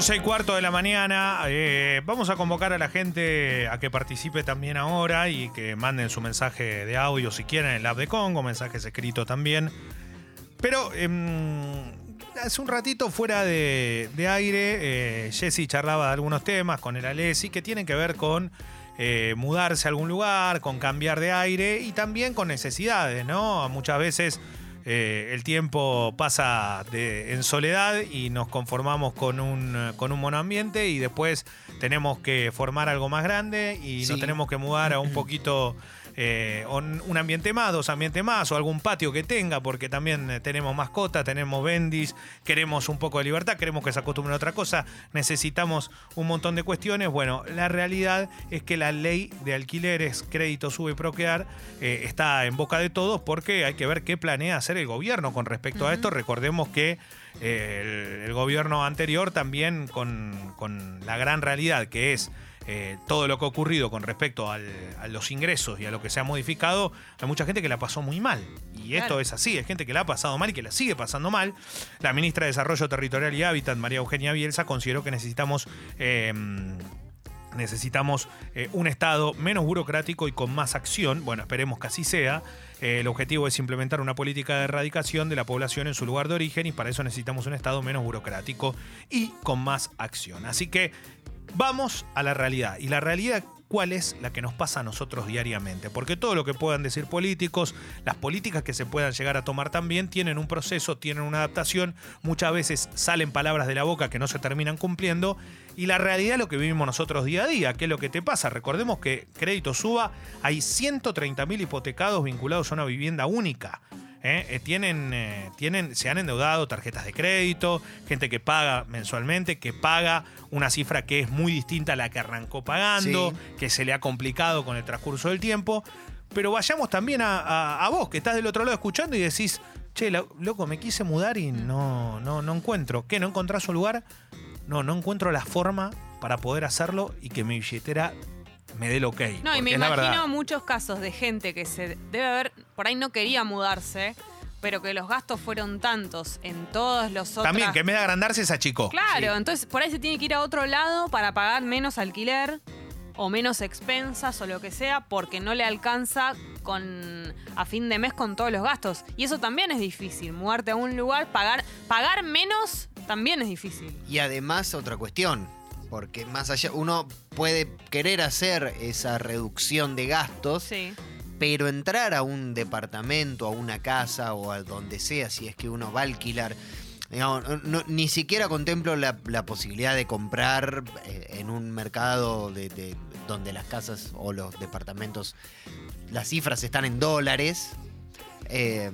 11 y cuarto de la mañana. eh, vamos a convocar a la gente a que participe también ahora y que manden su mensaje de audio si quieren en el app de Congo, mensajes escritos también. Pero em, hace un ratito fuera de, de aire, eh, Jesse charlaba de algunos temas con el Alessi que tienen que ver con eh, mudarse a algún lugar, con cambiar de aire y también con necesidades, ¿no? Muchas veces eh, el tiempo pasa de- en soledad y nos conformamos con un, con un monoambiente y después tenemos que formar algo más grande y Sí. nos tenemos que mudar a un poquito eh, un, ambiente más, dos ambientes más o algún patio que tenga porque también eh, tenemos mascotas, tenemos bendis, queremos un poco de libertad, queremos que se acostumbren a otra cosa, necesitamos un montón de cuestiones. Bueno, la realidad es que la ley de alquileres, crédito, sube y procrear eh, está en boca de todos porque hay que ver qué planea hacer el gobierno con respecto a esto. Recordemos que eh, el, el gobierno anterior también con, con la gran realidad que es eh, todo lo que ha ocurrido con respecto al- a los ingresos y a lo que se ha modificado, hay mucha gente que la pasó muy mal. Y esto es así, hay gente que la ha pasado mal y que la sigue pasando mal. La ministra de Desarrollo Territorial y Hábitat, María Eugenia Bielsa, consideró que necesitamos... eh, Necesitamos eh, un Estado menos burocrático y con más acción. Bueno, esperemos que así sea. Eh, el objetivo es implementar una política de erradicación de la población en su lugar de origen y para eso necesitamos un Estado menos burocrático y con más acción. Así que vamos a la realidad. Y la realidad, ¿cuál es la que nos pasa a nosotros diariamente? Porque todo lo que puedan decir políticos, las políticas que se puedan llegar a tomar también, tienen un proceso, tienen una adaptación. Muchas veces salen palabras de la boca que no se terminan cumpliendo. Y la realidad es lo que vivimos nosotros día a día. ¿Qué es lo que te pasa? Recordemos que Crédito Suba, hay 130.000 hipotecados vinculados a una vivienda única. ¿Eh? Eh, tienen, eh, tienen, se han endeudado tarjetas de crédito, gente que paga mensualmente, que paga una cifra que es muy distinta a la que arrancó pagando, Sí. que se le ha complicado con el transcurso del tiempo. Pero vayamos también a, a- a vos, que estás del otro lado escuchando y decís, che, lo- loco, me quise mudar y no, no, no encuentro. ¿Qué? ¿No encontrás un lugar? No, no encuentro la forma para poder hacerlo y que mi billetera me dé el ok. No, y me imagino verdad. muchos casos de gente que se debe haber, por ahí no quería mudarse, pero que los gastos fueron tantos en todos los otros. También, que en vez de agrandarse se achicó. Claro, entonces por ahí se tiene que ir a otro lado para pagar menos alquiler o menos expensas o lo que sea porque no le alcanza con a fin de mes con todos los gastos. Y eso también es difícil, mudarte a un lugar, pagar pagar menos también es difícil. Y además otra cuestión, porque más allá, uno puede querer hacer esa reducción de gastos, Sí. pero entrar a un departamento, a una casa o a donde sea, si es que uno va a alquilar, digamos, no- ni siquiera contemplo la, la posibilidad de comprar eh, en un mercado de, de- donde las casas o los departamentos, las cifras están en dólares. eh,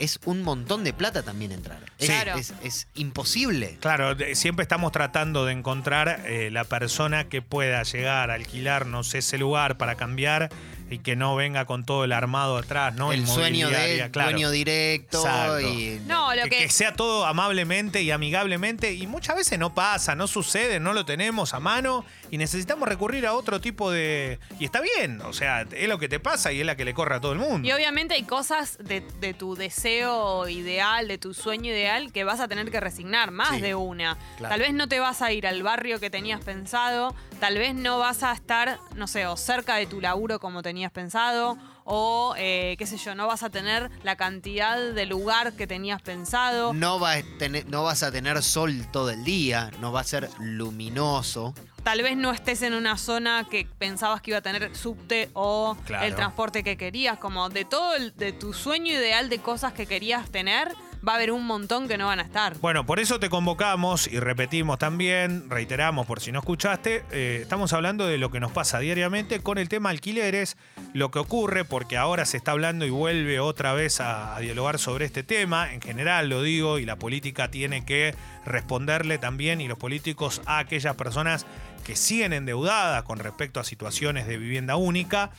es un montón de plata también entrar. Es, Claro. es- es imposible. Claro, de- siempre estamos tratando de encontrar eh, la persona que pueda llegar a alquilarnos ese lugar para cambiar y que no venga con todo el armado atrás, ¿no? el sueño de claro. dueño directo Exacto. y No, lo que, que, que sea todo amablemente y amigablemente y muchas veces no pasa, no sucede, no lo tenemos a mano y necesitamos recurrir a otro tipo de... Y está bien, o sea, es lo que te pasa y es la que le corre a todo el mundo. Y obviamente hay cosas de, de tu deseo ideal, de tu sueño ideal, que vas a tener que resignar, más Sí, de una. claro. Tal vez no te vas a ir al barrio que tenías pensado, tal vez no vas a estar, no sé, o cerca de tu laburo como tenías pensado, o eh, qué sé yo, no vas a tener la cantidad de lugar que tenías pensado. no, va a tener, no vas a tener sol todo el día, no va a ser luminoso. Tal vez no estés en una zona que pensabas que iba a tener subte o Claro. el transporte que querías, como de todo el, de tu sueño ideal de cosas que querías tener, va a haber un montón que no van a estar. Bueno, por eso te convocamos y repetimos también, reiteramos por si no escuchaste, eh, estamos hablando de lo que nos pasa diariamente con el tema alquileres, lo que ocurre, porque ahora se está hablando y vuelve otra vez a, a dialogar sobre este tema, en general lo digo, y la política tiene que responderle también, y los políticos a aquellas personas que siguen endeudadas con respecto a situaciones de vivienda única.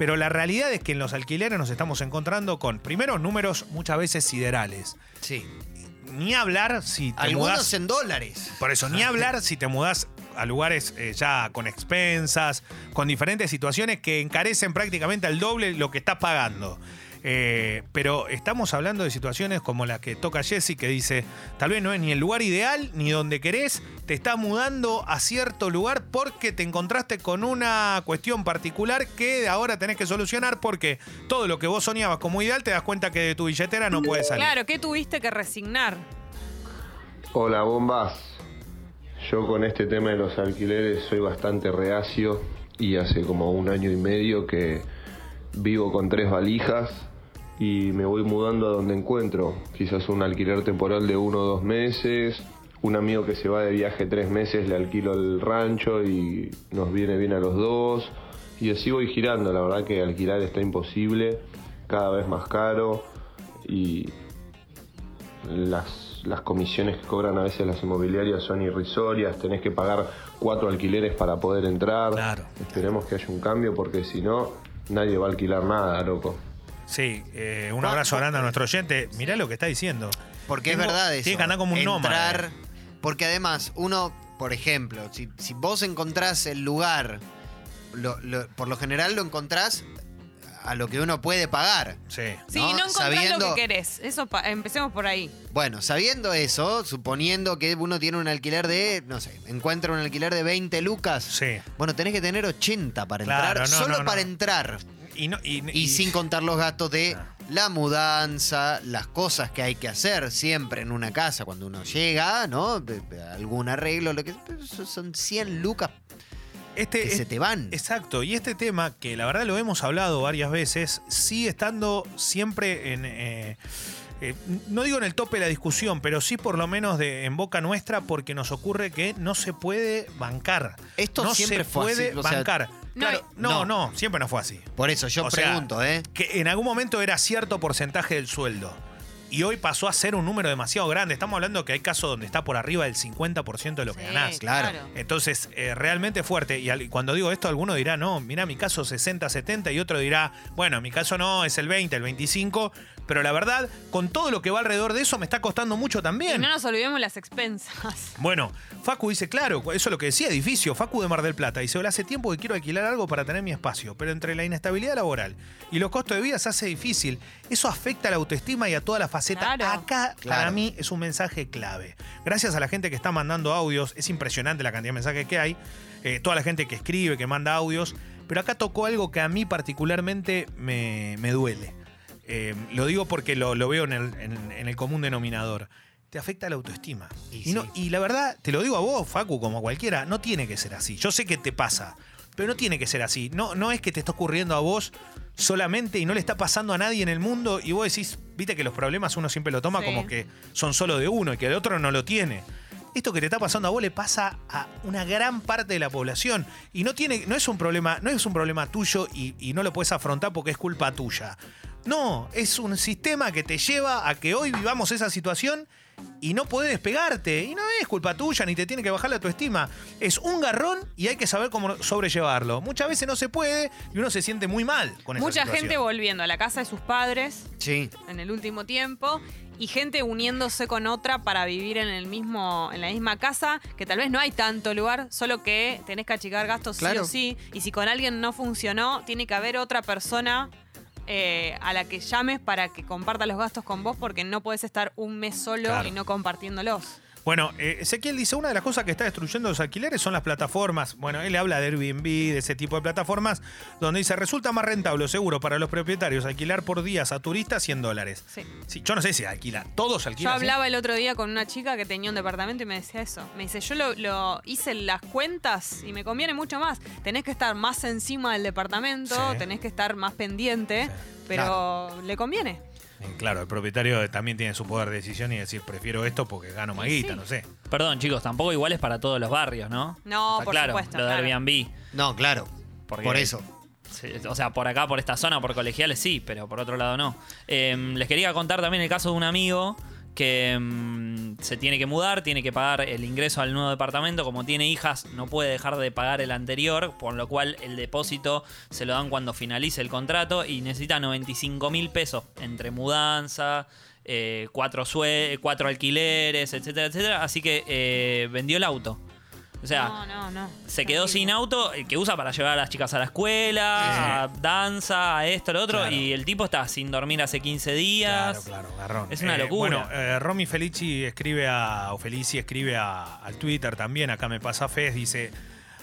Pero la realidad es que en los alquileres nos estamos encontrando con, primero, números muchas veces siderales Sí. ni hablar si te Algunos mudás. en dólares. Por eso, ni hablar si te mudás a lugares eh, ya con expensas, con diferentes situaciones que encarecen prácticamente al doble lo que estás pagando. Eh, pero estamos hablando de situaciones como la que toca Jesse, que dice, tal vez no es ni el lugar ideal, ni donde querés, te estás mudando a cierto lugar porque te encontraste con una cuestión particular que ahora tenés que solucionar porque todo lo que vos soñabas como ideal te das cuenta que de tu billetera no puede salir. Claro, ¿qué tuviste que resignar? Hola bombas, yo con este tema de los alquileres soy bastante reacio y hace como un año y medio que vivo con tres valijas y me voy mudando a donde encuentro, quizás un alquiler temporal de uno o dos meses, un amigo que se va de viaje tres meses le alquilo el rancho y nos viene bien a los dos y así voy girando, la verdad que alquilar está imposible, cada vez más caro y las, las comisiones que cobran a veces las inmobiliarias son irrisorias, tenés que pagar cuatro alquileres para poder entrar. Claro. Esperemos que haya un cambio porque si no, nadie va a alquilar nada, loco. Sí, eh, un abrazo grande a nuestro oyente. Mirá lo que está diciendo. Porque Tengo- es verdad eso. Tiene que andar como un Entrar, nómada. Porque además, uno, por ejemplo, si, si vos encontrás el lugar, lo- lo- por lo general lo encontrás a lo que uno puede pagar. Sí. Sí, ¿No? no, encontrás Sabiendo- lo que querés. Eso pa- empecemos por ahí. Bueno, sabiendo eso, suponiendo que uno tiene un alquiler de, no sé, encuentra un alquiler de 20 lucas. Sí. Bueno, tenés que tener 80 para Claro, entrar, no, solo no, para entrar. Y, no, y, Y, y- sin contar los gastos de Ah. la mudanza, las cosas que hay que hacer siempre en una casa cuando uno llega, ¿no? Algún arreglo, lo que son 100 lucas este, que se te van. Exacto, y este tema, que la verdad lo hemos hablado varias veces, sigue estando siempre en... eh, eh, no digo en el tope de la discusión, pero sí por lo menos de, en boca nuestra, porque nos ocurre que no se puede bancar. Esto no siempre se fue puede así, o sea, bancar. no Claro, no, no. no, siempre no fue así. Por eso yo O sea, pregunto, ¿eh? Que en algún momento era cierto porcentaje del sueldo. Y hoy pasó a ser un número demasiado grande. Estamos hablando que hay casos donde está por arriba del 50% de lo que Sí, ganás. claro. Entonces, eh, realmente fuerte. Y al- cuando digo esto, alguno dirá, no, mira, mi caso 60, 70, y otro dirá, bueno, mi caso no, es el 20, el 25. Pero la verdad, con todo lo que va alrededor de eso, me está costando mucho Y también. no nos olvidemos las expensas. Bueno, Facu dice, claro, eso es lo que decía, edificio, Facu de Mar del Plata. Dice, hola, hace tiempo que quiero alquilar algo para tener mi espacio, pero entre la inestabilidad laboral y los costos de vida se hace difícil. Eso afecta a la autoestima y a toda la faceta. Claro. Acá, para mí, es un mensaje clave. Gracias a la gente que está mandando audios, es impresionante la cantidad de mensajes que hay, eh, toda la gente que escribe, que manda audios, pero acá tocó algo que a mí particularmente me, me duele. Eh, lo digo porque lo, lo veo en el, en- en el común denominador. Te afecta la autoestima. Y Y, no- sí. y la verdad, te lo digo a vos, Facu, como a cualquiera, no tiene que ser así. Yo sé que te pasa, pero no tiene que ser así. No, no es que te está ocurriendo a vos solamente y no le está pasando a nadie en el mundo y vos decís, viste que los problemas uno siempre lo toma Sí. como que son solo de uno y que el otro no lo tiene. Esto que te está pasando a vos le pasa a una gran parte de la población y no tiene, no es un problema, no es un problema tuyo y, y no lo puedes afrontar porque es culpa tuya. No, es un sistema que te lleva a que hoy vivamos esa situación y no podés despegarte. Y no es culpa tuya ni te tiene que bajar la autoestima. Es un garrón y hay que saber cómo sobrellevarlo. Muchas veces no se puede y uno se siente muy mal con esa Mucha situación. gente volviendo a la casa de sus padres Sí. en el último tiempo y gente uniéndose con otra para vivir en el mismo en la misma casa que tal vez no hay tanto lugar solo que tenés que achicar gastos Claro. sí o sí y si con alguien no funcionó tiene que haber otra persona eh, a la que llames para que comparta los gastos con vos porque no podés estar un mes solo Claro. y no compartiéndolos Bueno, eh, Ezequiel dice, una de las cosas que está destruyendo los alquileres son las plataformas. Bueno, él habla de Airbnb, de ese tipo de plataformas, donde dice, resulta más rentable o seguro para los propietarios alquilar por días a turistas 100 dólares. sí Sí, yo no sé si alquila, todos Yo alquilan. ¿sí? hablaba el otro día con una chica que tenía un departamento y me decía eso. Me dice, yo lo, lo hice en las cuentas y me conviene mucho más. Tenés que estar más encima del departamento, Sí. tenés que estar más pendiente, pero le conviene. Eh, Claro, el propietario también tiene su poder de decisión y decir, prefiero esto porque gano más Y guita, sí. no sé. Perdón, chicos, tampoco igual es para todos los barrios, ¿no? No, Está por claro, supuesto, Lo de claro. Airbnb. No, claro. Porque- Por eso. O sea, por acá, por esta zona, por colegiales sí, pero por otro lado no. Eh, les quería contar también el caso de un amigo que mm, se tiene que mudar, tiene que pagar el ingreso al nuevo departamento. Como tiene hijas, no puede dejar de pagar el anterior, por lo cual el depósito se lo dan cuando finalice el contrato y necesita 95 mil pesos entre mudanza. eh, cuatro, cuatro alquileres, etcétera, etcétera. Así que eh, vendió el auto. O sea, no, no, no. se quedó sin auto eh, que usa para llevar a las chicas a la escuela, a danza, a esto, a lo otro, Claro. y el tipo está sin dormir hace 15 días. Claro, claro, garrón. Es una Eh, locura. Bueno, eh, Romy Felici escribe a, o Felici escribe a- al Twitter también, acá me pasa Fez, dice,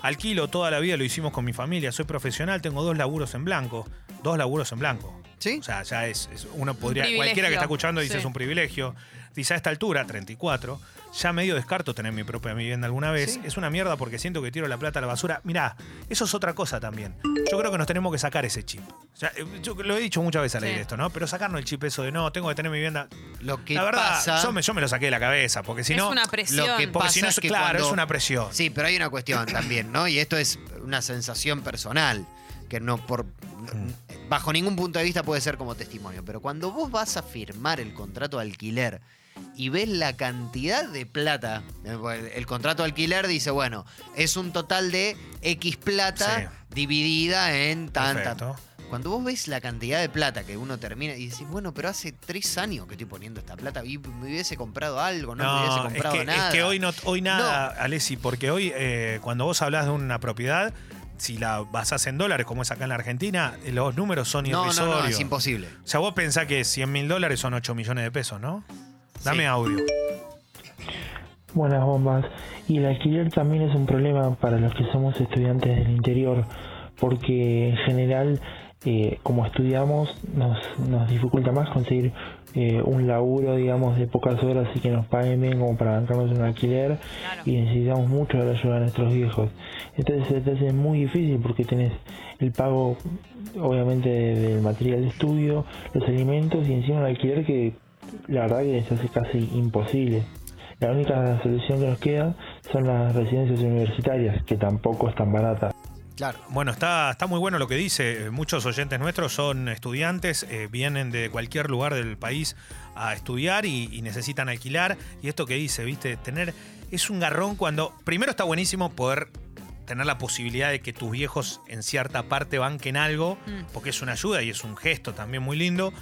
alquilo toda la vida, lo hicimos con mi familia, soy profesional, tengo dos laburos en blanco, dos laburos en blanco. ¿Sí? O sea, ya es, es- uno podría, cualquiera que está escuchando dice Sí. es un privilegio. Dice, a esta altura, 34, ya medio descarto tener mi propia vivienda alguna vez. Sí. Es una mierda porque siento que tiro la plata a la basura. Mirá, eso es otra cosa también. Yo creo que nos tenemos que sacar ese chip. O sea, eh, yo lo he dicho muchas veces al Sí. aire esto, ¿no? Pero sacarnos el chip eso de no, tengo que tener mi vivienda. Lo que la verdad, pasa. yo, me, yo me lo saqué de la cabeza, porque si es no. una presión. lo que Porque si no, pasa es, es que claro, cuando- es una presión. Sí, pero hay una cuestión también, ¿no? Y esto es una sensación personal, que no por bajo ningún punto de vista puede ser como testimonio, pero cuando vos vas a firmar el contrato de alquiler y ves la cantidad de plata, eh, el, el contrato de alquiler dice, bueno, es un total de X plata Sí. dividida en tanta. Perfecto. Cuando vos ves la cantidad de plata que uno termina y decís, bueno, pero hace tres años que estoy poniendo esta plata y me hubiese comprado algo, no, me hubiese es comprado que, nada. es que hoy, no, hoy nada, Alessi, porque hoy eh, cuando vos hablas de una propiedad, si la basás en dólares, como es acá en la Argentina, los números son no, no, irrisorios. no, es imposible. O sea, vos pensás que 100 mil dólares son 8 millones de pesos, ¿no? Dame Sí. audio. Buenas bombas. Y el alquiler también es un problema para los que somos estudiantes del interior, porque en general, eh, como estudiamos, nos, nos dificulta más conseguir eh, un laburo, digamos, de pocas horas y que nos paguen bien como para bancarnos un alquiler Claro. y necesitamos mucho de la ayuda de nuestros viejos. Entonces se te hace muy difícil porque tenés el pago, obviamente, de- del material de estudio, los alimentos y encima el alquiler que la verdad que se hace casi imposible. La única solución que nos queda son las residencias universitarias, que tampoco están baratas. Claro. Bueno, está, está muy bueno lo que dice. Muchos oyentes nuestros son estudiantes, eh, vienen de cualquier lugar del país a estudiar y, y necesitan alquilar. Y esto que dice, viste, tener. Es un garrón cuando. Primero está buenísimo poder tener la posibilidad de que tus viejos en cierta parte banquen algo, Mm. porque es una ayuda y es un gesto también muy lindo.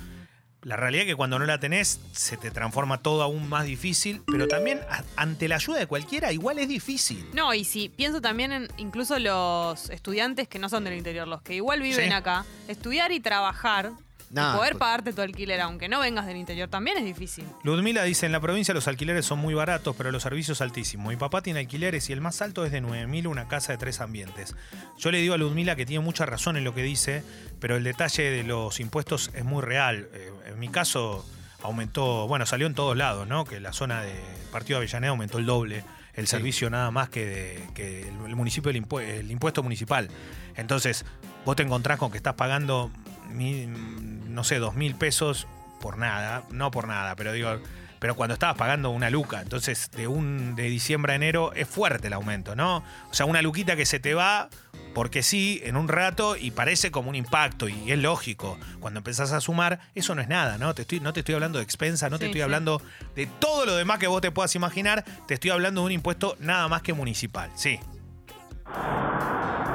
La realidad es que cuando no la tenés, se te transforma todo aún más difícil, pero también ante la ayuda de cualquiera, igual es difícil. No, y si pienso también en incluso los estudiantes que no son del interior, los que igual viven Sí. acá, estudiar y trabajar, Y poder pues- pagarte tu alquiler, aunque no vengas del interior, también es difícil. Ludmila dice, en la provincia los alquileres son muy baratos, pero los servicios altísimos. Mi papá tiene alquileres y el más alto es de 9.000 una casa de tres ambientes. Yo le digo a Ludmila que tiene mucha razón en lo que dice, pero el detalle de los impuestos es muy real. Eh, en mi caso aumentó, bueno, salió en todos lados, ¿no? Que la zona de Partido de Avellaneda aumentó el doble. El servicio nada más que, de- que el, el municipio, el, impue- el impuesto municipal. Entonces, vos te encontrás con que estás pagando, no sé, dos mil pesos por nada, no por nada, pero digo, pero cuando estabas pagando una luca, entonces de un de diciembre a enero es fuerte el aumento, ¿no? O sea, una luquita que se te va porque sí en un rato y parece como un impacto y es lógico. Cuando empezás a sumar, eso no es nada, ¿no? Te estoy, no te estoy hablando de expensa, no te estoy sí. hablando de todo lo demás que vos te puedas imaginar, te estoy hablando de un impuesto nada más que municipal, sí.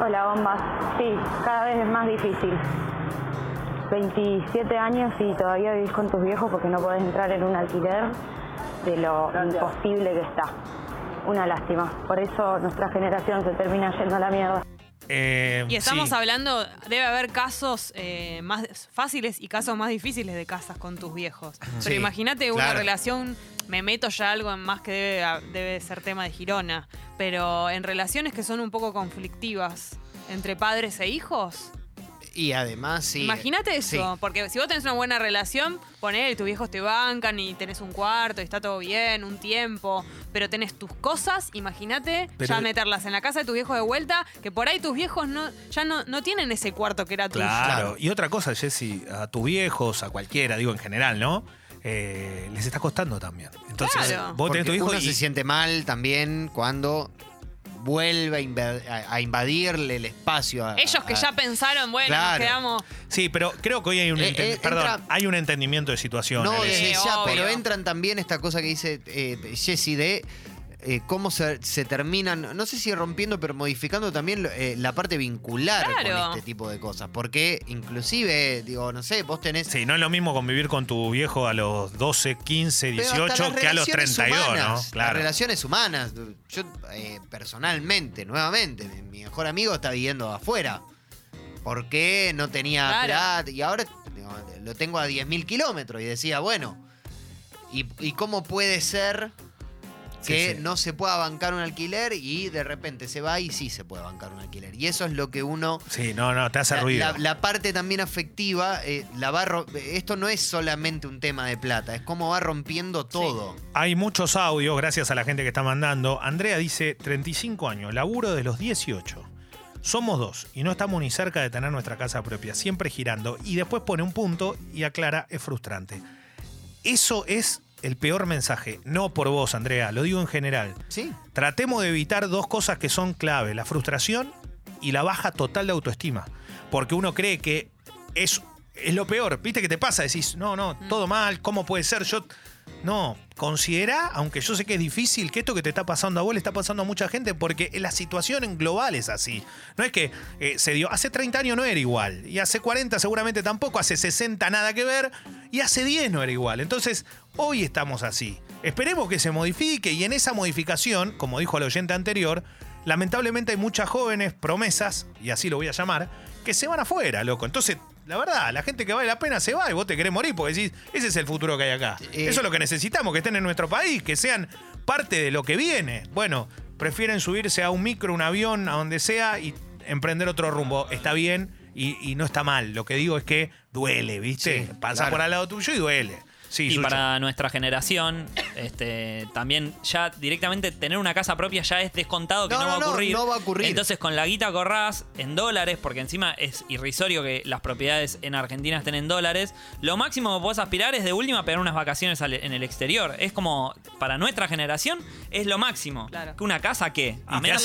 Hola, bombas. Sí, cada vez es más difícil. 27 años y todavía vivís con tus viejos porque no podés entrar en un alquiler de lo imposible que está. Una lástima. Por eso nuestra generación se termina yendo a la mierda. Eh, Y estamos sí. hablando, debe haber casos eh, más fáciles y casos más difíciles de casas con tus viejos. Pero Sí, imagínate una claro. relación, me meto ya algo en más que debe, debe ser tema de Girona, pero en relaciones que son un poco conflictivas entre padres e hijos. Y además, sí. Imagínate eso, sí. porque si vos tenés una buena relación, poner tus viejos te bancan y tenés un cuarto y está todo bien, un tiempo, pero tenés tus cosas, imagínate ya meterlas en la casa de tus viejos de vuelta, que por ahí tus viejos no, ya no, no tienen ese cuarto que era tuyo. Claro. Claro. Y otra cosa, Jessy, a tus viejos, a cualquiera, digo en general, ¿no? Eh, les está costando también. Entonces, Claro. vos tenés tu Porque hijo uno y se siente mal también cuando vuelve a, inva- a- a invadirle el espacio. a- Ellos que a- ya pensaron, bueno, nos Claro. quedamos. Sí, pero creo que hoy hay un, Eh, enten- eh, perdón, entra- hay un entendimiento de situación. No, Alex. desde Sí, ya, obvio. pero entran también esta cosa que dice eh, Jessy de eh, cómo se, se terminan, no sé si rompiendo, pero modificando también eh, la parte vincular Claro. con este tipo de cosas. Porque inclusive, digo, no sé, vos tenés... Sí, no es lo mismo convivir con tu viejo a los 12, 15, Pero hasta 18 las que a los relaciones 32, humanas, ¿no? Las Claro. relaciones humanas. Yo, eh, personalmente, nuevamente, mi- mejor amigo está viviendo afuera. ¿Por qué no tenía Claro. plata? Y ahora digo, lo tengo a 10.000 kilómetros. Y decía, bueno, ¿y, y cómo puede ser que Sí, sí. no se pueda bancar un alquiler y de repente se va y sí se puede bancar un alquiler? Y eso es lo que uno Sí, no, no, te hace la, ruido. la- la parte también afectiva, eh, la va esto no es solamente un tema de plata, es cómo va rompiendo todo. Hay muchos audios, gracias a la gente que está mandando. Andrea dice, 35 años, laburo de los 18. Somos dos y no estamos ni cerca de tener nuestra casa propia, siempre girando. Y después pone un punto y aclara, es frustrante. Eso es el peor mensaje, no por vos, Andrea, lo digo en general. Sí. Tratemos de evitar dos cosas que son clave, la frustración y la baja total de autoestima. Porque uno cree que es, es lo peor. ¿Viste qué te pasa? Decís, no, no, todo mal, ¿cómo puede ser? Yo. No, considera, aunque yo sé que es difícil, que esto que te está pasando a vos le está pasando a mucha gente, porque la situación en global es así. No es que eh, se dio. Hace 30 años no era igual, y hace 40 seguramente tampoco, hace 60 nada que ver, y hace 10 no era igual. Entonces, hoy estamos así. Esperemos que se modifique, y en esa modificación, como dijo el oyente anterior, lamentablemente hay muchas jóvenes promesas, y así lo voy a llamar, que se van afuera, loco. Entonces, la verdad, la gente que vale la pena se va y vos te querés morir porque decís, ese es el futuro que hay acá. Eh, Eso es lo que necesitamos, que estén en nuestro país, que sean parte de lo que viene. Bueno, prefieren subirse a un micro, un avión, a donde sea y emprender otro rumbo. Está bien y, y no está mal. Lo que digo es que duele, ¿viste? Sí, Pasa claro. por al lado tuyo y duele. Sí, y para nuestra generación, este, también ya directamente tener una casa propia ya es descontado que No, no, no, va a no, ocurrir. no va a ocurrir. Entonces con la guita corrás en dólares, porque encima es irrisorio que las propiedades en Argentina estén en dólares, lo máximo que podés aspirar es de última pegar unas vacaciones en el exterior. Es como, para nuestra generación, es lo máximo. Claro. Que una casa, que, a menos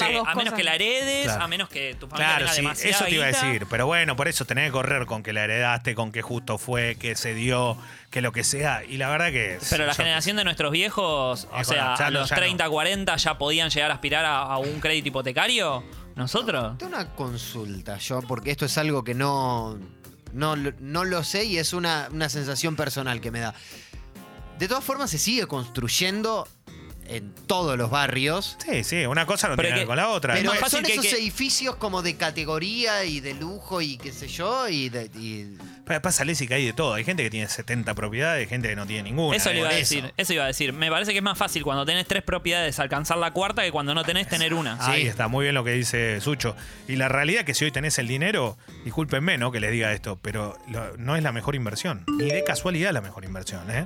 que la heredes, Claro. a menos que tu familia Claro, tenga sí, demasiada eso te iba a decir. Pero bueno, por eso tenés que correr con que la heredaste, con que justo fue, que se dio, que lo que sea. Y la verdad que. Pero la yo- generación de nuestros viejos, o Eh, sea, bueno, ya a no, los ya no. 30, 40 ya podían llegar a aspirar a, a un crédito hipotecario. ¿Nosotros? Tengo una consulta yo, porque esto es algo que no, no, lo- no lo sé y es una, una sensación personal que me da. De todas formas, se sigue construyendo en todos los barrios. Sí, sí, una cosa no Pero tiene que que- ver con la otra. Pero fácil son que- esos que- edificios como de categoría y de lujo y qué sé yo. Y, de- y- Pa- Pasa, Leslie, que hay de todo. Hay gente que tiene 70 propiedades, gente que no tiene ninguna. Eso le iba a Por decir, eso iba a decir. Me parece que es más fácil cuando tenés tres propiedades alcanzar la cuarta que cuando no tenés tener una. Ahí Sí. está, muy bien lo que dice Sucho. Y la realidad es que si hoy tenés el dinero, discúlpenme ¿no? que les diga esto, pero lo- no es la mejor inversión. Ni de casualidad la mejor inversión, ¿eh?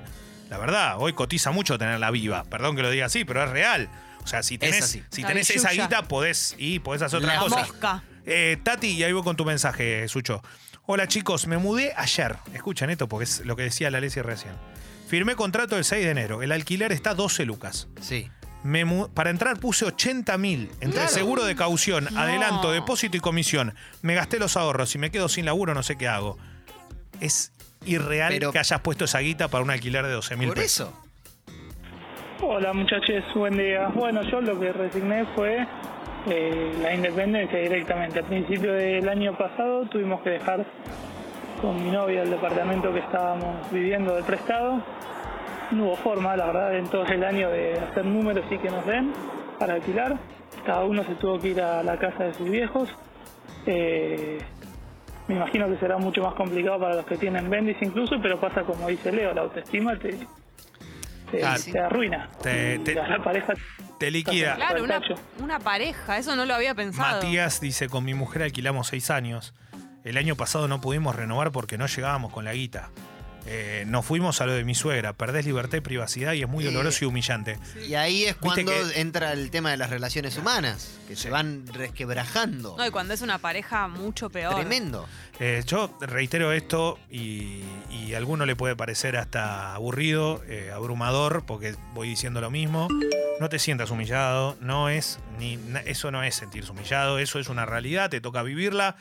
La verdad, hoy cotiza mucho tenerla viva. Perdón que lo diga así, pero es real. O sea, si tenés, si tenés esa guita, podés, y podés hacer otra La cosa. mosca. Eh, Tati, y ahí voy con tu mensaje, Sucho. Hola chicos, me mudé ayer. Escuchen esto porque es lo que decía la Leslie recién. Firmé contrato el 6 de enero. El alquiler está 12 lucas. sí. Me para entrar puse 80 mil entre Claro. seguro de caución, No. adelanto, depósito y comisión. Me gasté los ahorros. Si me quedo sin laburo, no sé qué hago. Es irreal Pero- que hayas puesto esa guita para un alquiler de 12 mil Por pesos. eso. Hola muchachos, buen día. Bueno, yo lo que resigné fue eh, la independencia directamente. Al principio del año pasado tuvimos que dejar con mi novia el departamento que estábamos viviendo de prestado. No hubo forma, la verdad, en todo el año de hacer números y que nos den para alquilar. Cada uno se tuvo que ir a la casa de sus viejos. Eh, me imagino que será mucho más complicado para los que tienen bendis incluso, pero pasa como dice Leo, la autoestima te, te, Ah, te arruina. Te- te- la, pareja Te liquida. Claro, una, pareja, eso no lo había pensado. Matías dice, con mi mujer alquilamos 6 años. El año pasado no pudimos renovar porque no llegábamos con la guita. Eh, nos fuimos a lo de mi suegra. Perdés libertad y privacidad y es muy doloroso y humillante. Y ahí es cuando que- entra el tema de las relaciones humanas, que se van resquebrajando. No, y cuando es una pareja, mucho peor. Tremendo. Eh, yo reitero esto y, y a alguno le puede parecer hasta aburrido, eh, abrumador, porque voy diciendo lo mismo. No te sientas humillado, no es ni na- eso no es sentirse humillado, eso es una realidad, te toca vivirla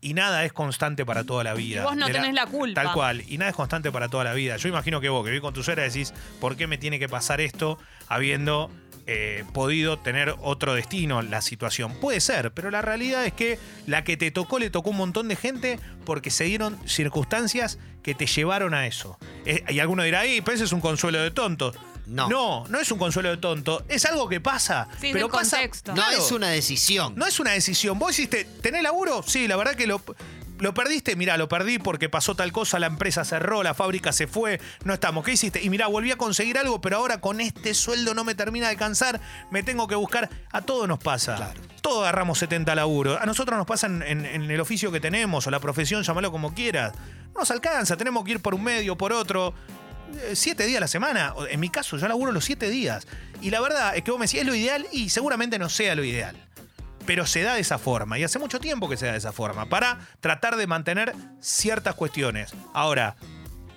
y nada es constante para toda la vida. Y vos no tenés la culpa. Tal cual, y nada es constante para toda la vida. Yo imagino que vos, que vivís con tu suegra, decís, ¿por qué me tiene que pasar esto habiendo eh, podido tener otro destino la situación. Puede ser, pero la realidad es que la que te tocó le tocó un montón de gente porque se dieron circunstancias que te llevaron a eso. Eh, y alguno dirá, ¡ay, ese es un consuelo de tonto! No. No, no es un consuelo de tonto, es algo que pasa. Pero pasa, contexto. No Claro. es una decisión. No es una decisión. Vos hiciste, ¿tenés laburo? Sí, la verdad que lo, lo perdiste. Mirá, lo perdí porque pasó tal cosa, la empresa cerró, la fábrica se fue, no estamos. ¿Qué hiciste? Y mirá, volví a conseguir algo, pero ahora con este sueldo no me termina de alcanzar, me tengo que buscar. A todos nos pasa. Claro. Todos agarramos 70 laburos. A nosotros nos pasa en, en- en el oficio que tenemos o la profesión, llámalo como quieras. No nos alcanza, tenemos que ir por un medio, por otro. Eh, Siete días a la semana. En mi caso, yo laburo los siete días. Y la verdad es que vos me decís, es lo ideal y seguramente no sea lo ideal pero se da de esa forma y hace mucho tiempo que se da de esa forma para tratar de mantener ciertas cuestiones. Ahora,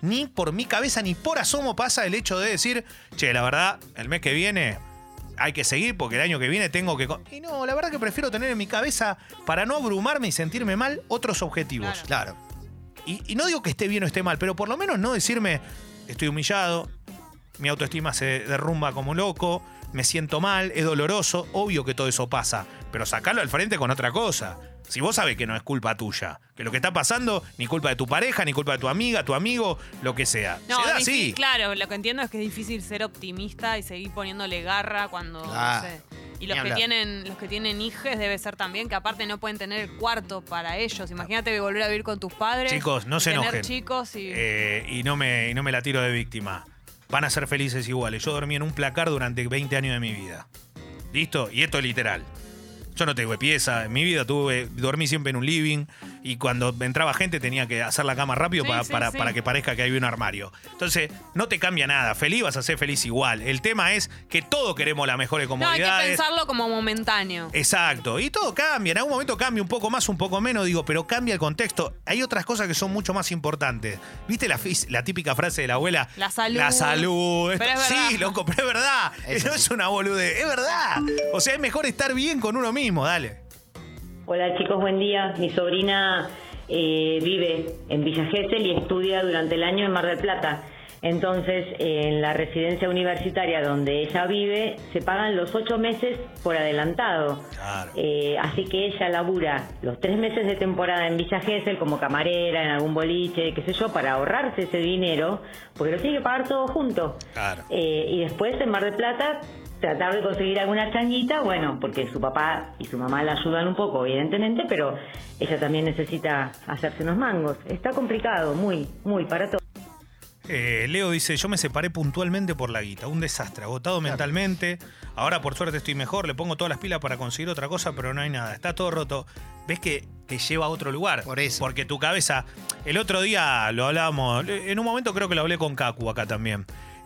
ni por mi cabeza ni por asomo pasa el hecho de decir, che, la verdad, el mes que viene hay que seguir porque el año que viene tengo que... co-". Y no, la verdad que prefiero tener en mi cabeza, para no abrumarme y sentirme mal, otros objetivos. Claro. Claro. Y, y no digo que esté bien o esté mal, pero por lo menos no decirme, estoy humillado, mi autoestima se derrumba como loco, me siento mal, es doloroso, obvio que todo eso pasa, pero sacarlo al frente con otra cosa. Si vos sabés que no es culpa tuya, que lo que está pasando, ni culpa de tu pareja, ni culpa de tu amiga, tu amigo, lo que sea. No, se da es difícil, así. claro, lo que entiendo es que es difícil ser optimista y seguir poniéndole garra cuando no Claro. sé. Y los que hablar. tienen, los que tienen hijes debe ser también que aparte no pueden tener el cuarto para ellos. Imagínate volver a vivir con tus padres. Chicos, no y se tener enojen. chicos y Eh, y, no me, y no me la tiro de víctima. Van a ser felices iguales. Yo dormí en un placar durante 20 años de mi vida. ¿Listo? Y esto es literal. Yo no tengo pieza. En mi vida tuve, dormí siempre en un living. Y cuando entraba gente tenía que hacer la cama rápido Sí, para, sí, para, sí. para que parezca que hay un armario. Entonces, no te cambia nada. Feliz vas a ser feliz igual. El tema es que todos queremos las mejores No, hay que comodidades. pensarlo como momentáneo. Exacto, y todo cambia, en algún momento cambia un poco más, un poco menos, digo, pero cambia el contexto. Hay otras cosas que son mucho más importantes. ¿Viste la, la típica frase de la abuela? La salud. La salud. Pero es sí, loco, pero es verdad. Es no es una boludez, es verdad. O sea, es mejor estar bien con uno mismo, dale. Hola chicos, buen día. Mi sobrina eh, vive en Villa Gesell y estudia durante el año en Mar del Plata. Entonces, en la residencia universitaria donde ella vive, se pagan los ocho meses por adelantado. Claro. Eh, así que ella labura los tres meses de temporada en Villa Gesell como camarera, en algún boliche, qué sé yo, para ahorrarse ese dinero, porque lo tiene que pagar todo junto. Claro. Eh, y después en Mar del Plata tratar de conseguir alguna changuita, bueno, porque su papá y su mamá la ayudan un poco, evidentemente, pero ella también necesita hacerse unos mangos. Está complicado, muy, muy, para todo. Eh, Leo dice, yo me separé puntualmente por la guita, un desastre, agotado mentalmente. Ahora por suerte estoy mejor, le pongo todas las pilas para conseguir otra cosa, pero no hay nada, está todo roto. ¿Ves que te lleva a otro lugar? Por eso. Porque tu cabeza, el otro día lo hablábamos, en un momento creo que lo hablé con Kaku acá también.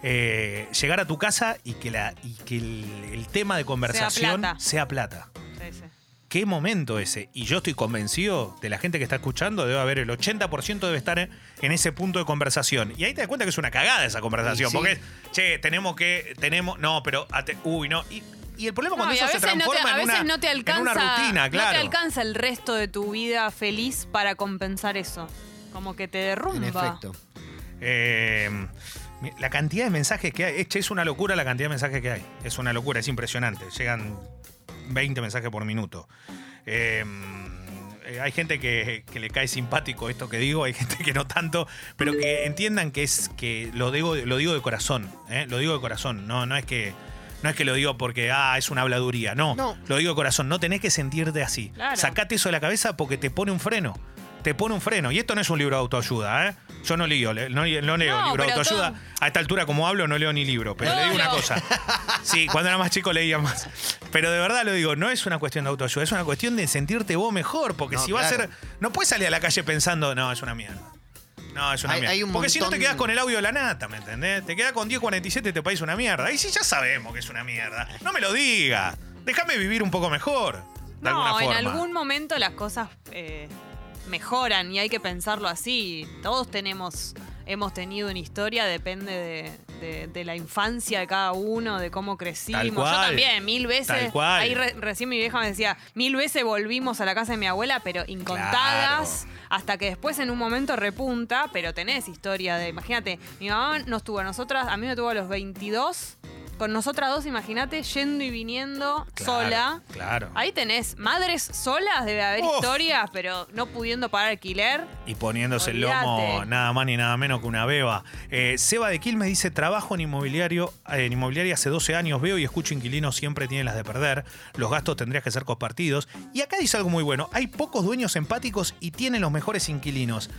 Eh, llegar a tu casa y que, la, y que el, el tema de conversación plata. sea plata. Sí, sí. ¿Qué momento ese? Y yo estoy convencido de la gente que está escuchando, debe haber el 80% debe estar en, en ese punto de conversación. Y ahí te das cuenta que es una cagada esa conversación. Sí, sí. Porque es, che, tenemos que, tenemos, no, pero, ate- uy, no. Y, y el problema No, cuando eso a se veces, no te, transforma a en, veces una, no te en alcanza, una rutina, no claro. te alcanza el resto de tu vida feliz para compensar eso. Como que te derrumba. En efecto. Eh, la cantidad de mensajes que hay, es, una locura la cantidad de mensajes que hay. Es una locura, es impresionante. Llegan 20 mensajes por minuto. Eh, eh, hay gente que, que le cae simpático esto que digo, hay gente que no tanto, pero que entiendan que es que lo digo, lo digo de corazón, ¿eh? lo digo de corazón, no, no es que no es que lo digo porque ah, es una habladuría, no, No. lo digo de corazón, no tenés que sentirte así. Claro. Sacate eso de la cabeza porque te pone un freno. Te pone un freno. Y esto no es un libro de autoayuda, ¿eh? Yo no leo, le- no, no leo No, libro de pero autoayuda. todo- A esta altura, como hablo, no leo ni libro. Pero No, le digo una no. cosa. Sí, cuando era más chico leía más. Pero de verdad lo digo, no es una cuestión de autoayuda, es una cuestión de sentirte vos mejor. Porque No, si vas a claro. ser. No puedes salir a la calle pensando, no, es una mierda. No, es una Hay- mierda. hay un porque si no te montón- quedas con el audio de la nata, ¿me entendés? Te quedas con 1047 y te país una mierda. Y si ya sabemos que es una mierda. No me lo digas. Déjame vivir un poco mejor. De alguna No, en forma. algún momento las cosas eh, mejoran y hay que pensarlo así. Todos tenemos, hemos tenido una historia, depende de, de- de la infancia de cada uno, de cómo crecimos. Tal cual. Yo también, mil veces. Tal cual. Ahí re- recién mi vieja me decía, mil veces volvimos a la casa de mi abuela, pero incontadas. Hasta que después en un momento repunta, pero tenés historia de, imagínate, mi mamá nos tuvo a nosotras, a mí me tuvo a los 22 con nosotras dos, imagínate, yendo y viniendo Claro, sola. Claro. Ahí tenés madres solas, debe haber Uf. historias, pero no pudiendo pagar alquiler. Y poniéndose el lomo nada más ni nada menos que una beba. Eh, Seba de Quilmes dice: Trabajo en inmobiliario, eh, en inmobiliaria hace 12 años, veo y escucho inquilinos siempre tienen las de perder. Los gastos tendrían que ser compartidos. Y acá dice algo muy bueno: hay pocos dueños empáticos y tienen los mejores inquilinos.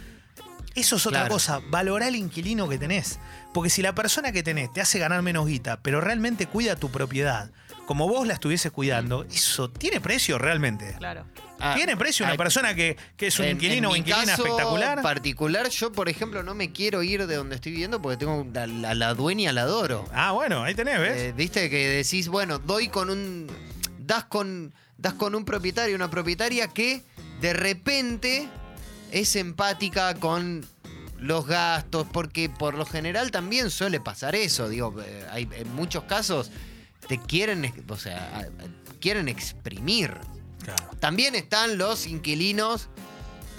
Eso es otra Claro. cosa, valorar el inquilino que tenés. Porque si la persona que tenés te hace ganar menos guita, pero realmente cuida tu propiedad, como vos la estuvieses cuidando, eso tiene precio realmente. Claro. Ah, ¿Tiene precio una ah, persona que, que es un en- inquilino en o inquilina caso espectacular? particular, yo, por ejemplo, no me quiero ir de donde estoy viviendo porque tengo a la, a la dueña, la adoro. Ah, bueno, ahí tenés, ¿ves? Eh, Viste que decís, bueno, doy con un. Das con, das con un propietario, una propietaria que de repente es empática con los gastos, porque por lo general también suele pasar eso. Digo, eh, hay, en muchos casos te quieren, o sea, quieren exprimir. Claro. También están los inquilinos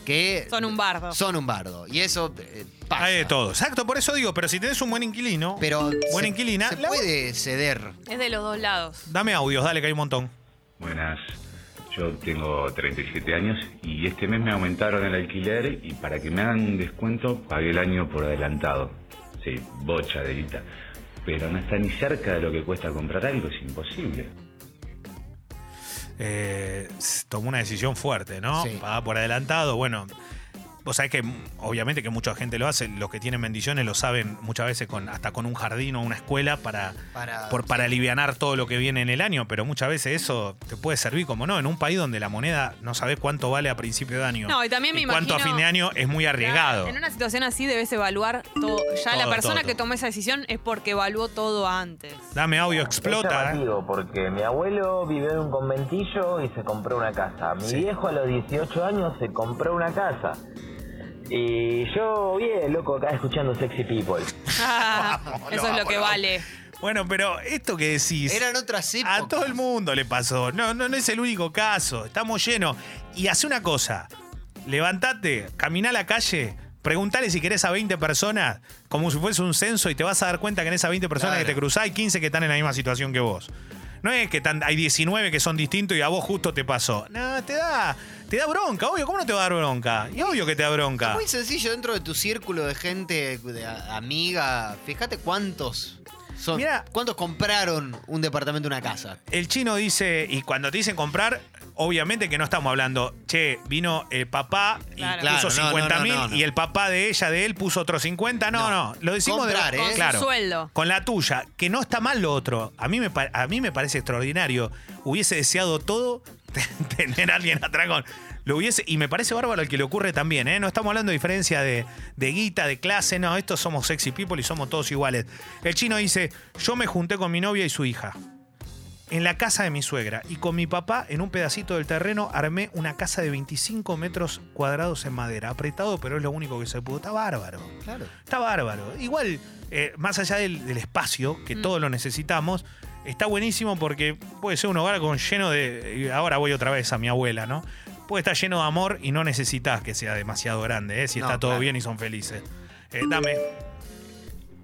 que Son un bardo. son un bardo. Y eso eh, pasa. Hay de todo. Exacto, por eso digo, pero si tenés un buen inquilino, Pero buena se- inquilina, se la- puede ceder. Es de los dos lados. dame audios, dale que hay un montón. Buenas, yo tengo 37 años y este mes me aumentaron el alquiler y para que me hagan un descuento pagué el año por adelantado. Sí, bocha de guita. Pero no está ni cerca de lo que cuesta comprar algo, es imposible. Eh, tomó una decisión fuerte, ¿no? Sí. Paga por adelantado, bueno. Vos sabés que mm, obviamente que mucha gente lo hace, los que tienen bendiciones lo saben muchas veces con hasta con un jardín o una escuela para, Para- por, para alivianar todo lo que viene en el año, pero muchas veces eso te puede servir como no, en un país donde la moneda no sabés cuánto vale a principio de año. No, y también me cuánto a fin de año es muy arriesgado. En una situación así debes evaluar todo. Ya la persona todo. que tomó esa decisión es porque evaluó todo antes. Dame audio, Es explota. ¿eh? llamativo porque mi abuelo vivió en un conventillo y se compró una casa. Mi Sí. viejo a los 18 años se compró una casa. Y yo, bien, loco, acá escuchando Sexy People. Eso es lo que vale. Bueno, pero esto que decís. Eran otras épocas. A todo el mundo le pasó. No, no, no es el único caso. Estamos llenos. Y hace una cosa. Levantate, caminá a la calle, preguntale si querés a 20 personas, como si fuese un censo, y te vas a dar cuenta que en esas 20 personas Claro. que te cruzás hay 15 que están en la misma situación que vos. No es que tan- hay 19 que son distintos y a vos justo te pasó. No, te da, te da bronca, obvio. ¿Cómo no te va a dar bronca? Y obvio que te da bronca. Es muy sencillo dentro de tu círculo de gente, de a- amiga. Fíjate cuántos son. Mirá. ¿Cuántos compraron un departamento, una casa? El chino dice, y cuando te dicen comprar, obviamente que no estamos hablando, che, vino el papá y Claro. puso no, 50 mil no, no, no. y el papá de ella, de él, puso otros 50. No, no, No. lo decimos Comprar, de ¿eh? Con claro, su sueldo. Con la tuya, que no está mal lo otro. A mí me, pa- a mí me parece extraordinario. Hubiese deseado todo tener a alguien atrás con. Lo hubiese, y me parece bárbaro el que le ocurre también, ¿eh? No estamos hablando de diferencia de, de guita, de clase, no, estos somos sexy people y somos todos iguales. El chino dice: Yo me junté con mi novia y su hija en la casa de mi suegra y con mi papá en un pedacito del terreno armé una casa de 25 metros cuadrados en madera. Apretado, pero es lo único que se pudo. Está bárbaro. Claro. Está bárbaro. Igual, eh, más allá del, del espacio, que Mm. todos lo necesitamos, está buenísimo porque puede ser un hogar con lleno de... Ahora voy otra vez a mi abuela, ¿no? Puede estar lleno de amor y no necesitas que sea demasiado grande, ¿eh? Si No, está todo claro. bien y son felices. Eh, dame.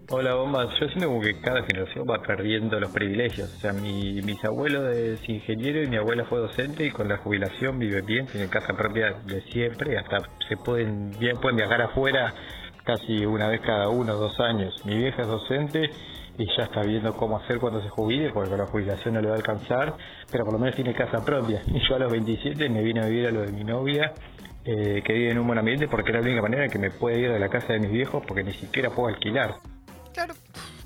Hola, bombas. Yo siento como que cada generación va perdiendo los privilegios. O sea, mi bisabuelo es ingeniero y mi abuela fue docente y con la jubilación vive bien, tiene casa propia de siempre, hasta se pueden bien pueden viajar afuera casi una vez cada uno dos años. Mi vieja es docente y ya está viendo cómo hacer cuando se jubile, porque con la jubilación no le va a alcanzar, pero por lo menos tiene casa propia. Y yo a los 27 me vine a vivir a lo de mi novia eh, que vive en un buen ambiente porque era la única manera que me puede ir de la casa de mis viejos porque ni siquiera puedo alquilar. Claro.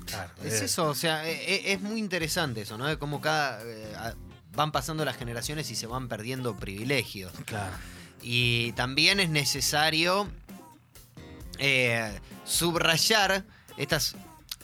Claro, Es eh, eso, o sea, e- e- es, muy interesante eso, ¿no? De cómo cada. eh, van pasando las generaciones y se van perdiendo privilegios. Claro. Y también es necesario eh, subrayar estas,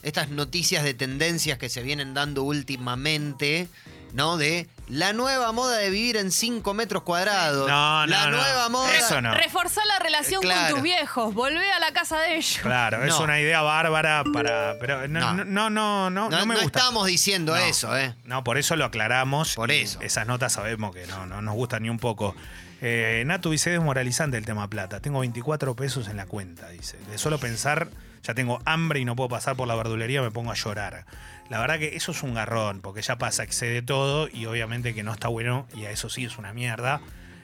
estas noticias de tendencias que se vienen dando últimamente, ¿no? De la nueva moda de vivir en 5 metros cuadrados. No, no, la no. nueva moda. Eso no. Reforzar la relación Claro. con tus viejos. Volvé a la casa de ellos. Claro, es No. una idea bárbara para. Pero no, No. no, no, no, no, No, no me no gusta. estamos diciendo No. eso, ¿eh? No, por eso lo aclaramos. Por y eso. Esas notas sabemos que no, no nos gustan ni un poco. Eh, Natu dice desmoralizante el tema plata. Tengo 24 pesos en la cuenta, dice. De solo pensar, ya tengo hambre y no puedo pasar por la verdulería, me pongo a llorar. La verdad que eso es un garrón, porque ya pasa, excede todo y obviamente que no está bueno y a eso sí es una mierda.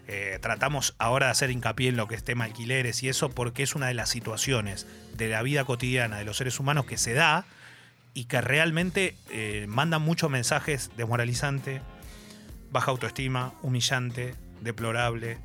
Eh, tratamos ahora de hacer hincapié en lo que es tema alquileres y eso porque es una de las situaciones de la vida cotidiana de los seres humanos que se da y que realmente eh, mandan muchos mensajes desmoralizantes, baja autoestima, humillante, deplorable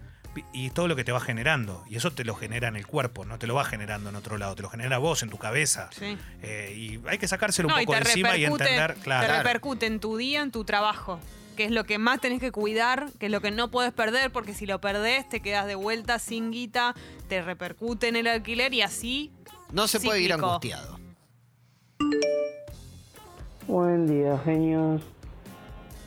y todo lo que te va generando. Y eso te lo genera en el cuerpo, no te lo va generando en otro lado, te lo genera vos, en tu cabeza. Sí. Eh, y hay que sacárselo un No, y poco te de encima y entender, te claro. repercute en tu día, en tu trabajo. Que es lo que más tenés que cuidar, que es lo que no puedes perder, porque si lo perdés, te quedas de vuelta sin guita, te repercute en el alquiler y así. No se puede ir cíclico. angustiado. Buen día, genios.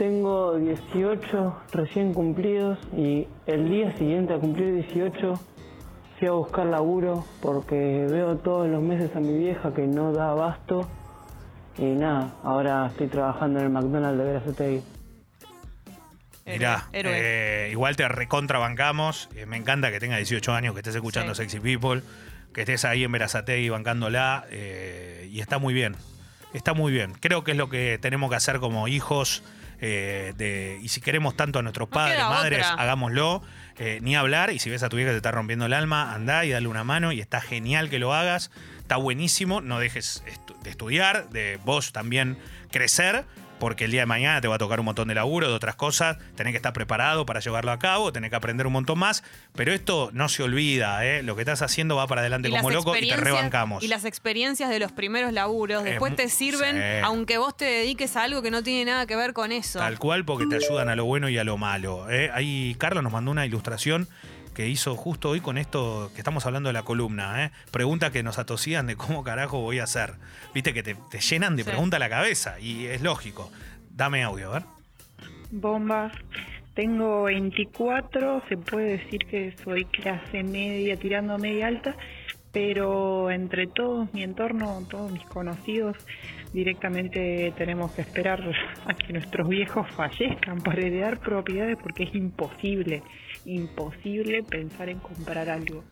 Tengo 18 recién cumplidos y el día siguiente a cumplir 18 fui a buscar laburo porque veo todos los meses a mi vieja que no da abasto y nada, ahora estoy trabajando en el McDonald's de Verazategui. Mirá, eh, igual te recontrabancamos. Eh, me encanta que tengas 18 años, que estés escuchando Sexy People, que estés ahí en Verazategui bancándola. eh, y está muy bien. Está muy bien. Creo que es lo que tenemos que hacer como hijos. Eh, de, y si queremos tanto a nuestros padres, madres, otra. hagámoslo. Eh, ni hablar. Y si ves a tu hija que te está rompiendo el alma, andá y dale una mano. Y está genial que lo hagas. Está buenísimo. No dejes estu- de estudiar, de vos también crecer porque el día de mañana te va a tocar un montón de laburo, de otras cosas, tenés que estar preparado para llevarlo a cabo, tenés que aprender un montón más, pero esto no se olvida, ¿eh? lo que estás haciendo va para adelante Y como loco y te rebancamos. Y las experiencias de los primeros laburos después te sirven, sí. aunque vos te dediques a algo que no tiene nada que ver con eso. Tal cual, porque te ayudan a lo bueno y a lo malo. ¿eh? Ahí Carlos nos mandó una ilustración que hizo justo hoy con esto que estamos hablando de la columna. ¿eh? Pregunta que nos atosían de cómo carajo voy a hacer. Viste que te, te llenan de Sí. pregunta la cabeza y es lógico. Dame audio, a ver. bombas. Tengo 24, se puede decir que soy clase media, tirando a media alta, pero entre todos mi entorno, todos mis conocidos, directamente tenemos que esperar a que nuestros viejos fallezcan para heredar propiedades porque es imposible, imposible pensar en comprar algo.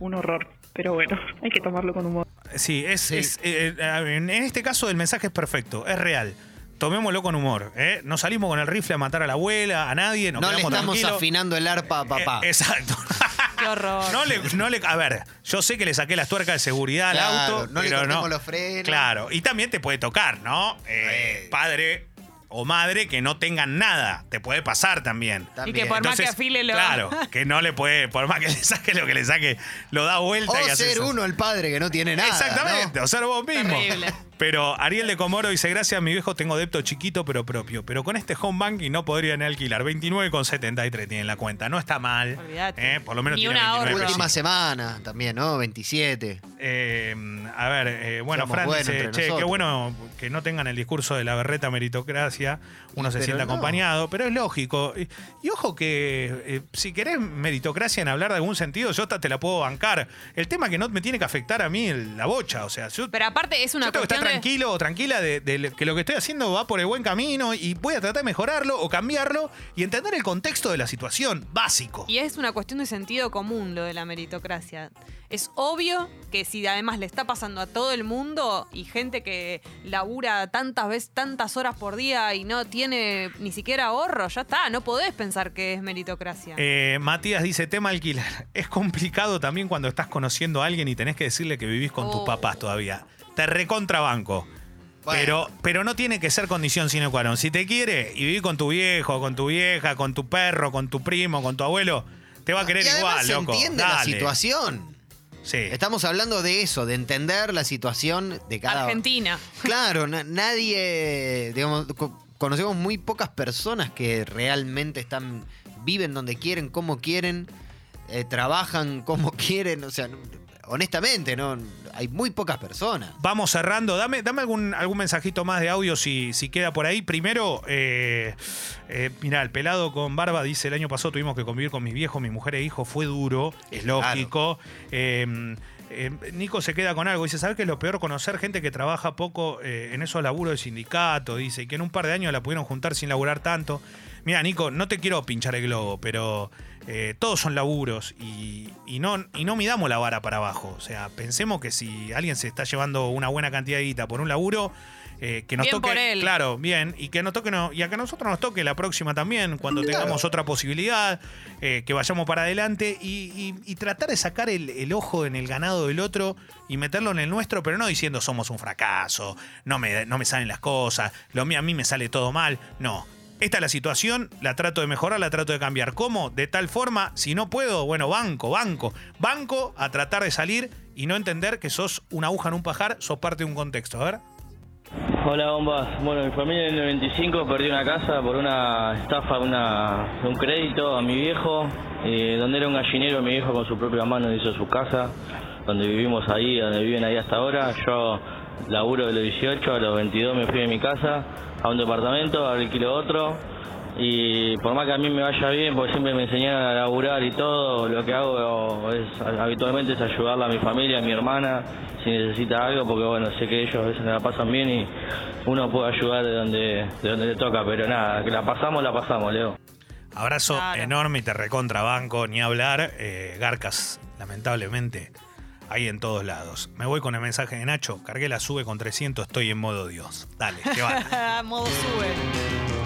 Un horror, pero bueno, hay que tomarlo con humor. Sí, es, es, eh, eh, en este caso el mensaje es perfecto, es real. Tomémoslo con humor. ¿eh? No salimos con el rifle a matar a la abuela, a nadie. Nos No le estamos afinando el arpa a papá. Eh, exacto. Qué horror. No le, no le- a ver, yo sé que le saqué las tuercas de seguridad al auto, no le pero cortemos no. los frenos. Claro, y también te puede tocar, ¿no? Eh, padre o madre que no tengan nada, te puede pasar también. Y que por más que afile lo- Claro, que no le puede, por más que le saque lo que le saque, lo da vuelta y O hace ser eso. uno el padre que no tiene nada. Exactamente, ¿no? o ser vos mismo. Terrible. Pero Ariel de Comoro dice, gracias a mi viejo tengo depto chiquito pero propio. Pero con este home banking no podría ni alquilar. 29,73 tiene en la cuenta. No está mal. Olvídate. Eh, Por lo menos Ni tiene un 29 ahorro. Última semana también, ¿no? 27. Eh, a ver, eh, bueno, Somos Fran dice, che, qué nosotros". bueno que no tengan el discurso de la berreta meritocracia, uno se pero no. acompañado, pero es lógico. Y, y ojo que eh, si querés meritocracia en hablar de algún sentido, yo hasta te la puedo bancar. El tema que no me tiene que afectar a mí el- la bocha, o sea, yo Pero aparte es una yo tengo que estar cuestión de- tranquilo o tranquila de, de que lo que estoy haciendo va por el buen camino y voy a tratar de mejorarlo o cambiarlo y entender el contexto de la situación, básico. Y es una cuestión de sentido común lo de la meritocracia. Es obvio que si además le está pasando a todo el mundo y gente que labura tantas veces, tantas horas por día y no tiene ni siquiera ahorro, ya está, no podés pensar que es meritocracia. Eh, Matías dice, tema alquiler. Es complicado también cuando estás conociendo a alguien y tenés que decirle que vivís con tus Oh. papás todavía. Te recontrabanco. Pero, pero no tiene que ser condición sine qua non. Si te quiere y vivís con tu viejo, con tu vieja, con tu perro, con tu primo, con tu abuelo, te va a querer y además igual, se loco. entiende la Dale. situación. Sí. Estamos hablando de eso, de entender la situación de cada Argentina. Claro, na- nadie, digamos, co- conocemos muy pocas personas que realmente están, viven donde quieren, como quieren, eh, trabajan como quieren, o sea, honestamente, no, hay muy pocas personas. Vamos cerrando. Dame, dame algún, algún mensajito más de audio si, si queda por ahí. Primero, eh, eh, mirá, el pelado con barba dice: el año pasado tuvimos que convivir con mis viejos, mi mujer e hijo. Fue duro, es lógico. Eh, eh, Nico se queda con algo. Dice: ¿Sabes qué es lo peor? Conocer gente que trabaja poco eh, en esos laburos de sindicato. Dice, y que en un par de años la pudieron juntar sin laburar tanto. Mira, Nico, no te quiero pinchar el globo, pero eh, todos son laburos y, no, y no midamos la vara para abajo. O sea, pensemos que si alguien se está llevando una buena cantidad de guita por un laburo, eh, que nos Bien toque. por él. Claro, bien. Y que nos toque, no, y a que a nosotros nos toque la próxima también, cuando tengamos otra posibilidad, eh, que vayamos para adelante y, y- y tratar de sacar el, el ojo en el ganado del otro y meterlo en el nuestro, pero no diciendo somos un fracaso, no me, no me salen las cosas, lo mío a mí me sale todo mal. No. Esta es la situación, la trato de mejorar, la trato de cambiar. ¿Cómo? De tal forma, si no puedo, bueno, banco, banco. Banco a tratar de salir y no entender que sos una aguja en un pajar, sos parte de un contexto. A ver. Hola bombas, bueno mi familia en el 95 perdió una casa por una estafa, una, un crédito a mi viejo, eh, donde era un gallinero, mi viejo con su propia mano hizo su casa, donde vivimos ahí, donde viven ahí hasta ahora, yo laburo de los 18, a los 22 me fui de mi casa a un departamento, alquilo otro, y por más que a mí me vaya bien, porque siempre me enseñaron a laburar y todo, lo que hago es habitualmente es ayudarle a mi familia, a mi hermana, si necesita algo, porque bueno, sé que ellos a veces la pasan bien y uno puede ayudar de donde, de donde le toca, pero nada, que la pasamos, la pasamos, Leo. Abrazo enorme y te recontra banco, ni hablar. Eh, Garcas, lamentablemente, ahí en todos lados. Me voy con el mensaje de Nacho. Cargué la sube con 300, estoy en modo Dios. Dale, que va. Modo sube.